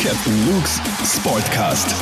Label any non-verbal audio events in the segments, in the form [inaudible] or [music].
Captain Luke's Sportcast.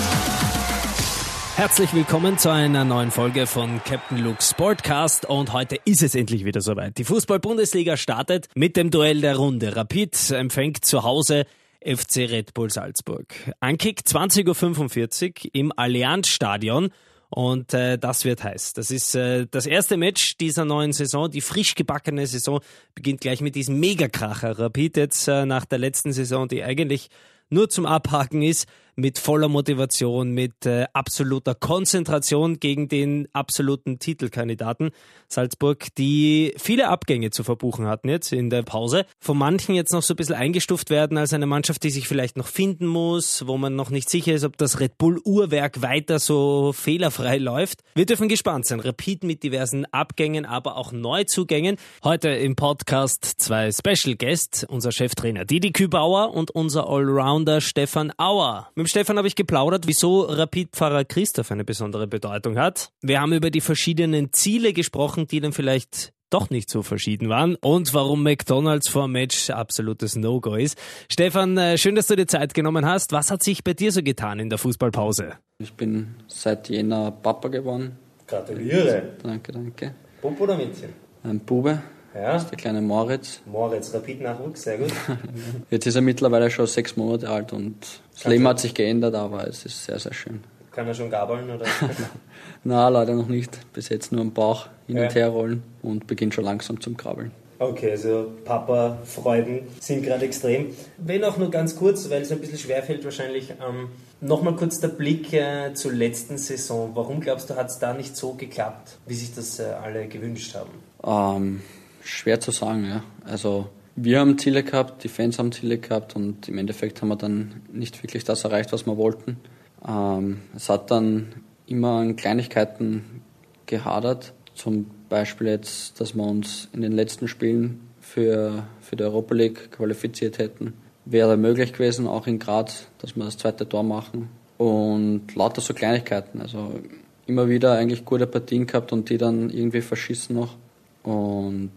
Herzlich willkommen zu einer neuen Folge von Captain Luke Sportcast und heute ist es endlich wieder soweit. Die Fußball-Bundesliga startet mit dem Duell der Runde. Rapid empfängt zu Hause FC Red Bull Salzburg. Ankick 20.45 Uhr im Allianzstadion. Und äh, das wird heiß. Das ist äh, das erste Match dieser neuen Saison. Die frisch gebackene Saison beginnt gleich mit diesem Megakracher. Rapid jetzt äh, nach der letzten Saison, die eigentlich nur zum Abhaken ist, mit voller Motivation, mit äh, absoluter Konzentration gegen den absoluten Titelkandidaten Salzburg, die viele Abgänge zu verbuchen hatten jetzt in der Pause. Von manchen jetzt noch so ein bisschen eingestuft werden als eine Mannschaft, die sich vielleicht noch finden muss, wo man noch nicht sicher ist, ob das Red Bull Uhrwerk weiter so fehlerfrei läuft. Wir dürfen gespannt sein. Repeat mit diversen Abgängen, aber auch Neuzugängen. Heute im Podcast zwei Special Guests, unser Cheftrainer Didi Kübauer und unser Allrounder Stefan Auer. Mit dem Stefan habe ich geplaudert, wieso Rapid-Pfarrer Christoph eine besondere Bedeutung hat. Wir haben über die verschiedenen Ziele gesprochen, die dann vielleicht doch nicht so verschieden waren und warum McDonalds vor Match absolutes No-Go ist. Stefan, äh, schön, dass du dir Zeit genommen hast. Was hat sich bei dir so getan in der Fußballpause? Ich bin seit Jänner Papa geworden. Gratuliere. Danke, danke. Bub oder Mädchen? Ein Bube, Ja. das ist der kleine Moritz. Moritz, Rapid-Nachwuchs, sehr gut. [laughs] Jetzt ist er mittlerweile schon sechs Monate alt und das Leben hat sich geändert, aber es ist sehr, sehr schön. Kann er schon gabeln oder? [laughs] Na, leider noch nicht. Bis jetzt nur am Bauch hin und Ja. her rollen und beginnt schon langsam zum Krabbeln. Okay, also Papa-Freuden sind gerade extrem. Wenn auch nur ganz kurz, weil es ein bisschen schwerfällt wahrscheinlich, ähm, nochmal kurz der Blick äh, zur letzten Saison. Warum glaubst du, hat es da nicht so geklappt, wie sich das äh, alle gewünscht haben? Ähm, schwer zu sagen, ja. Also wir haben Ziele gehabt, die Fans haben Ziele gehabt und im Endeffekt haben wir dann nicht wirklich das erreicht, was wir wollten. Ähm, es hat dann immer an Kleinigkeiten gehadert. Zum Beispiel jetzt, dass wir uns in den letzten Spielen für, für die Europa League qualifiziert hätten. Wäre möglich gewesen, auch in Graz, dass wir das zweite Tor machen. Und lauter so Kleinigkeiten. Also immer wieder eigentlich gute Partien gehabt und die dann irgendwie verschissen noch. Und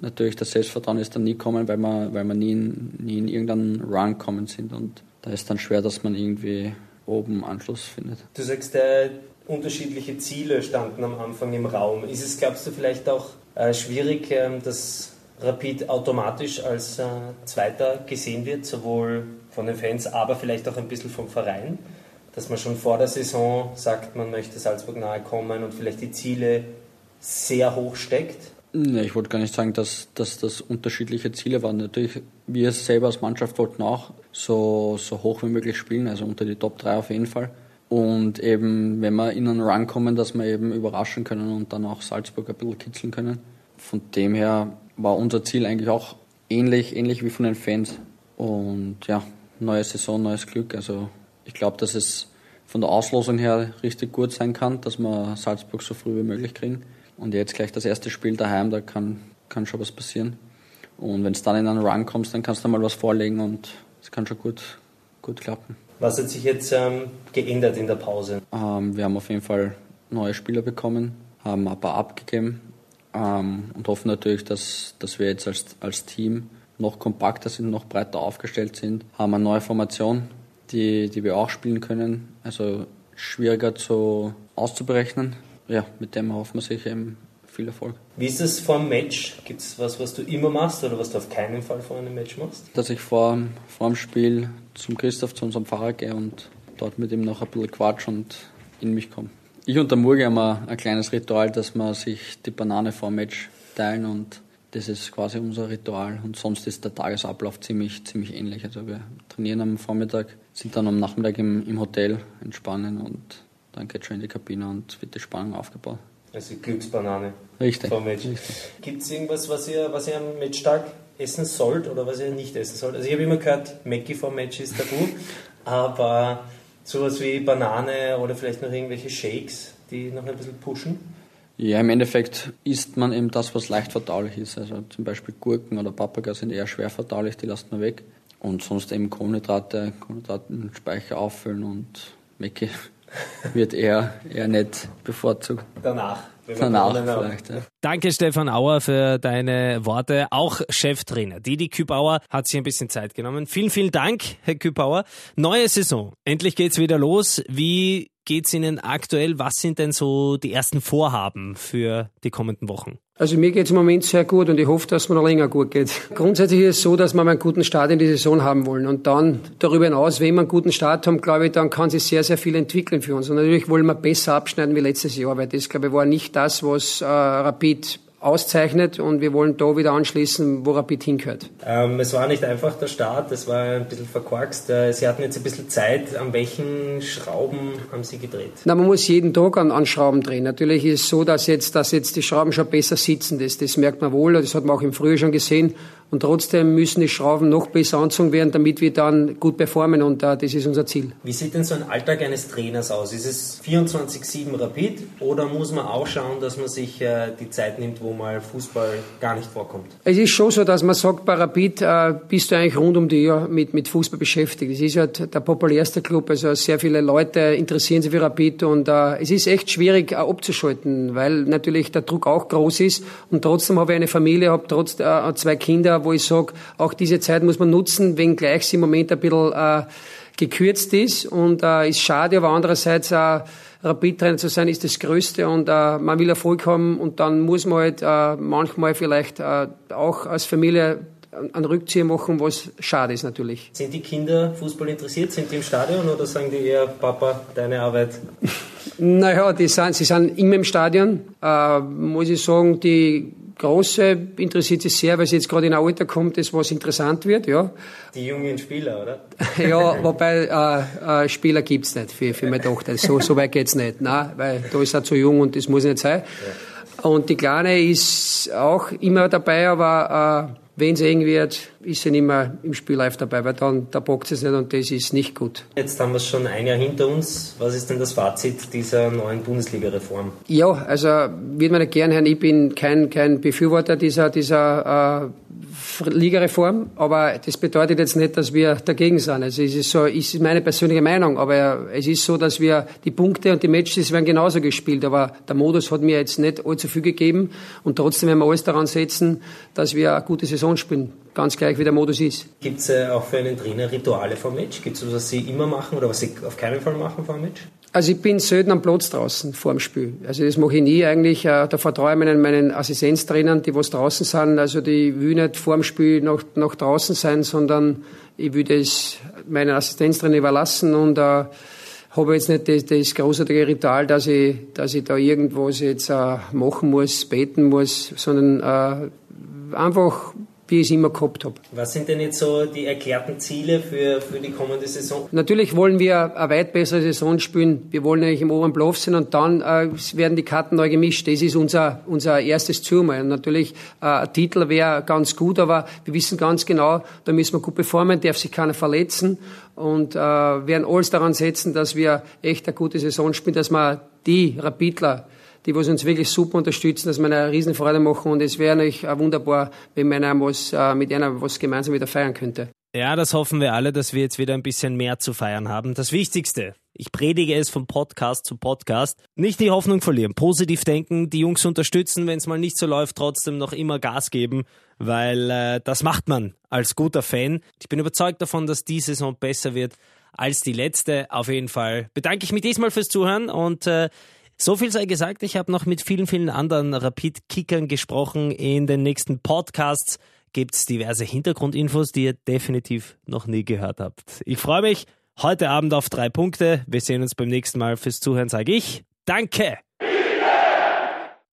natürlich das Selbstvertrauen ist dann nie kommen, weil wir, weil wir nie, in, nie in irgendeinen Run kommen sind. Und da ist dann schwer, dass man irgendwie oben Anschluss findet. Du sagst, äh, unterschiedliche Ziele standen am Anfang im Raum. Ist es, glaubst du, vielleicht auch äh, schwierig, ähm, dass Rapid automatisch als äh, Zweiter gesehen wird, sowohl von den Fans, aber vielleicht auch ein bisschen vom Verein? Dass man schon vor der Saison sagt, man möchte Salzburg nahe kommen und vielleicht die Ziele sehr hoch steckt? Nee, ich wollte gar nicht sagen, dass, dass das unterschiedliche Ziele waren. Natürlich, wir selber als Mannschaft wollten auch so, so hoch wie möglich spielen, also unter die Top 3 auf jeden Fall. Und eben, wenn wir in einen Run kommen, dass wir eben überraschen können und dann auch Salzburg ein bisschen kitzeln können. Von dem her war unser Ziel eigentlich auch ähnlich, ähnlich wie von den Fans. Und ja, neue Saison, neues Glück. Also ich glaube, dass es von der Auslosung her richtig gut sein kann, dass wir Salzburg so früh wie möglich kriegen. Und jetzt gleich das erste Spiel daheim, da kann, kann schon was passieren. Und wenn es dann in einen Run kommst, dann kannst du mal was vorlegen und es kann schon gut, gut klappen. Was hat sich jetzt ähm, geändert in der Pause? Ähm, wir haben auf jeden Fall neue Spieler bekommen, haben ein paar abgegeben ähm, und hoffen natürlich, dass, dass wir jetzt als, als Team noch kompakter sind, noch breiter aufgestellt sind, haben eine neue Formation, die, die wir auch spielen können, also schwieriger zu, auszuberechnen. Ja, mit dem hoffen wir sicher eben viel Erfolg. Wie ist es vor dem Match? Gibt es was, was du immer machst oder was du auf keinen Fall vor einem Match machst? Dass ich vor, vor dem Spiel zum Christoph, zu unserem Fahrer gehe und dort mit ihm noch ein bisschen quatsch und in mich komme. Ich und der Murgi haben ein, ein kleines Ritual, dass wir sich die Banane vor dem Match teilen und das ist quasi unser Ritual. Und sonst ist der Tagesablauf ziemlich, ziemlich ähnlich. Also wir trainieren am Vormittag, sind dann am Nachmittag im, im Hotel entspannen und dann geht schon in die Kabine und wird die Spannung aufgebaut. Also Glücksbanane Richtig. Match. Gibt es irgendwas, was ihr, was ihr am Matchtag essen sollt oder was ihr nicht essen sollt? Also ich habe immer gehört, Mackie vor Match ist tabu, [laughs] aber sowas wie Banane oder vielleicht noch irgendwelche Shakes, die noch ein bisschen pushen? Ja, im Endeffekt isst man eben das, was leicht verdaulich ist. Also zum Beispiel Gurken oder Paprika sind eher schwer verdaulich, die lässt man weg. Und sonst eben Kohlenhydrate, Kohlenhydratenspeicher auffüllen und Mecki. Wird eher, eher nicht bevorzugt. Danach. Danach vielleicht, ja. Danke Stefan Auer für deine Worte. Auch Cheftrainer Didi Kübauer hat sich ein bisschen Zeit genommen. Vielen, vielen Dank, Herr Kübauer. Neue Saison. Endlich geht's wieder los. Wie geht's Ihnen aktuell? Was sind denn so die ersten Vorhaben für die kommenden Wochen? Also mir geht's im Moment sehr gut und ich hoffe, dass es mir noch länger gut geht. Grundsätzlich ist es so, dass wir einen guten Start in die Saison haben wollen. Und dann darüber hinaus, wenn wir einen guten Start haben, glaube ich, dann kann sich sehr, sehr viel entwickeln für uns. Und natürlich wollen wir besser abschneiden wie letztes Jahr, weil das, glaube ich, war nicht das, was äh, Rapid auszeichnet und wir wollen da wieder anschließen, wo Rapid hingehört. Ähm, es war nicht einfach der Start, es war ein bisschen verkorkst. Äh, Sie hatten jetzt ein bisschen Zeit. An welchen Schrauben haben Sie gedreht? Na, man muss jeden Tag an, an Schrauben drehen. Natürlich ist es so, dass jetzt, dass jetzt die Schrauben schon besser sitzen. Das, das merkt man wohl, das hat man auch im Frühjahr schon gesehen. Und trotzdem müssen die Schrauben noch besser anzogen werden, damit wir dann gut performen und uh, das ist unser Ziel. Wie sieht denn so ein Alltag eines Trainers aus? Ist es 24-7 Rapid oder muss man auch schauen, dass man sich uh, die Zeit nimmt, wo mal Fußball gar nicht vorkommt? Es ist schon so, dass man sagt, bei Rapid uh, bist du eigentlich rund um die Jahr mit, mit Fußball beschäftigt. Es ist halt der populärste Club, also sehr viele Leute interessieren sich für Rapid und es ist echt schwierig abzuschalten, weil natürlich der Druck auch groß ist und trotzdem habe ich eine Familie, habe trotzdem zwei Kinder, wo ich sage, auch diese Zeit muss man nutzen, wenngleich sie im Moment ein bisschen äh, gekürzt ist. Und äh, ist schade, aber andererseits äh, Rapid-Trainer zu sein, ist das Größte und äh, man will Erfolg haben und dann muss man halt äh, manchmal vielleicht äh, auch als Familie einen Rückzieher machen, was schade ist natürlich. Sind die Kinder Fußball interessiert? Sind die im Stadion oder sagen die eher, Papa, deine Arbeit? [laughs] naja, die sind, sie sind immer im Stadion. Äh, muss ich sagen, die Große interessiert sich sehr, weil sie jetzt gerade in ein Alter kommt, das was interessant wird, ja. Die jungen Spieler, oder? [laughs] ja, wobei äh, äh, Spieler gibt's nicht für, für meine Tochter. So, so weit geht's nicht, Nein, weil da ist er zu jung und das muss nicht sein. Ja. Und die Kleine ist auch immer dabei, aber äh, wenn es eng wird, ist sie nicht mehr im Spiel live dabei, weil dann da bockt es nicht und das ist nicht gut. Jetzt haben wir es schon ein Jahr hinter uns. Was ist denn das Fazit dieser neuen Bundesliga-Reform? Ja, also wird man nicht gern hören, ich bin kein, kein Befürworter dieser, dieser äh, Ligareform, aber das bedeutet jetzt nicht, dass wir dagegen sind. Also es ist so, ist meine persönliche Meinung, aber es ist so, dass wir die Punkte und die Matches werden genauso gespielt, aber der Modus hat mir jetzt nicht allzu viel gegeben und trotzdem werden wir alles daran setzen, dass wir eine gute Saison spielen, ganz gleich wie der Modus ist. Gibt es äh, auch für einen Trainer Rituale vor Match? Gibt es was, was Sie immer machen oder was Sie auf keinen Fall machen vor Match? Also ich bin selten am Platz draußen vor dem Spiel. Also das mache ich nie eigentlich. Äh, da vertraue ich meinen, meinen Assistenztrainern, die was draußen sind. Also die will nicht vor dem Spiel noch, noch draußen sein, sondern ich würde es meinen Assistenztrainer überlassen und äh, habe jetzt nicht das, das großartige Ritual, dass ich, dass ich da irgendwas jetzt äh, machen muss, beten muss, sondern äh, einfach wie ich es immer gehabt habe. Was sind denn jetzt so die erklärten Ziele für, für die kommende Saison? Natürlich wollen wir eine weit bessere Saison spielen. Wir wollen eigentlich im oberen Bluff sein und dann äh, werden die Karten neu gemischt. Das ist unser, unser erstes Ziel. Und natürlich, äh, ein Titel wäre ganz gut, aber wir wissen ganz genau, da müssen wir gut performen, darf sich keiner verletzen und äh, werden alles daran setzen, dass wir echt eine gute Saison spielen, dass wir die Rapidler die was uns wirklich super unterstützen, dass wir eine Riesenfreude machen und es wäre natürlich wunderbar, wenn man was, äh, mit einer was gemeinsam wieder feiern könnte. Ja, das hoffen wir alle, dass wir jetzt wieder ein bisschen mehr zu feiern haben. Das Wichtigste, ich predige es von Podcast zu Podcast, nicht die Hoffnung verlieren, positiv denken, die Jungs unterstützen, wenn es mal nicht so läuft, trotzdem noch immer Gas geben, weil äh, das macht man als guter Fan. Ich bin überzeugt davon, dass die Saison besser wird als die letzte. Auf jeden Fall bedanke ich mich diesmal fürs Zuhören und äh, so viel sei gesagt, ich habe noch mit vielen, vielen anderen Rapid-Kickern gesprochen. In den nächsten Podcasts gibt es diverse Hintergrundinfos, die ihr definitiv noch nie gehört habt. Ich freue mich heute Abend auf drei Punkte. Wir sehen uns beim nächsten Mal. Fürs Zuhören sage ich Danke!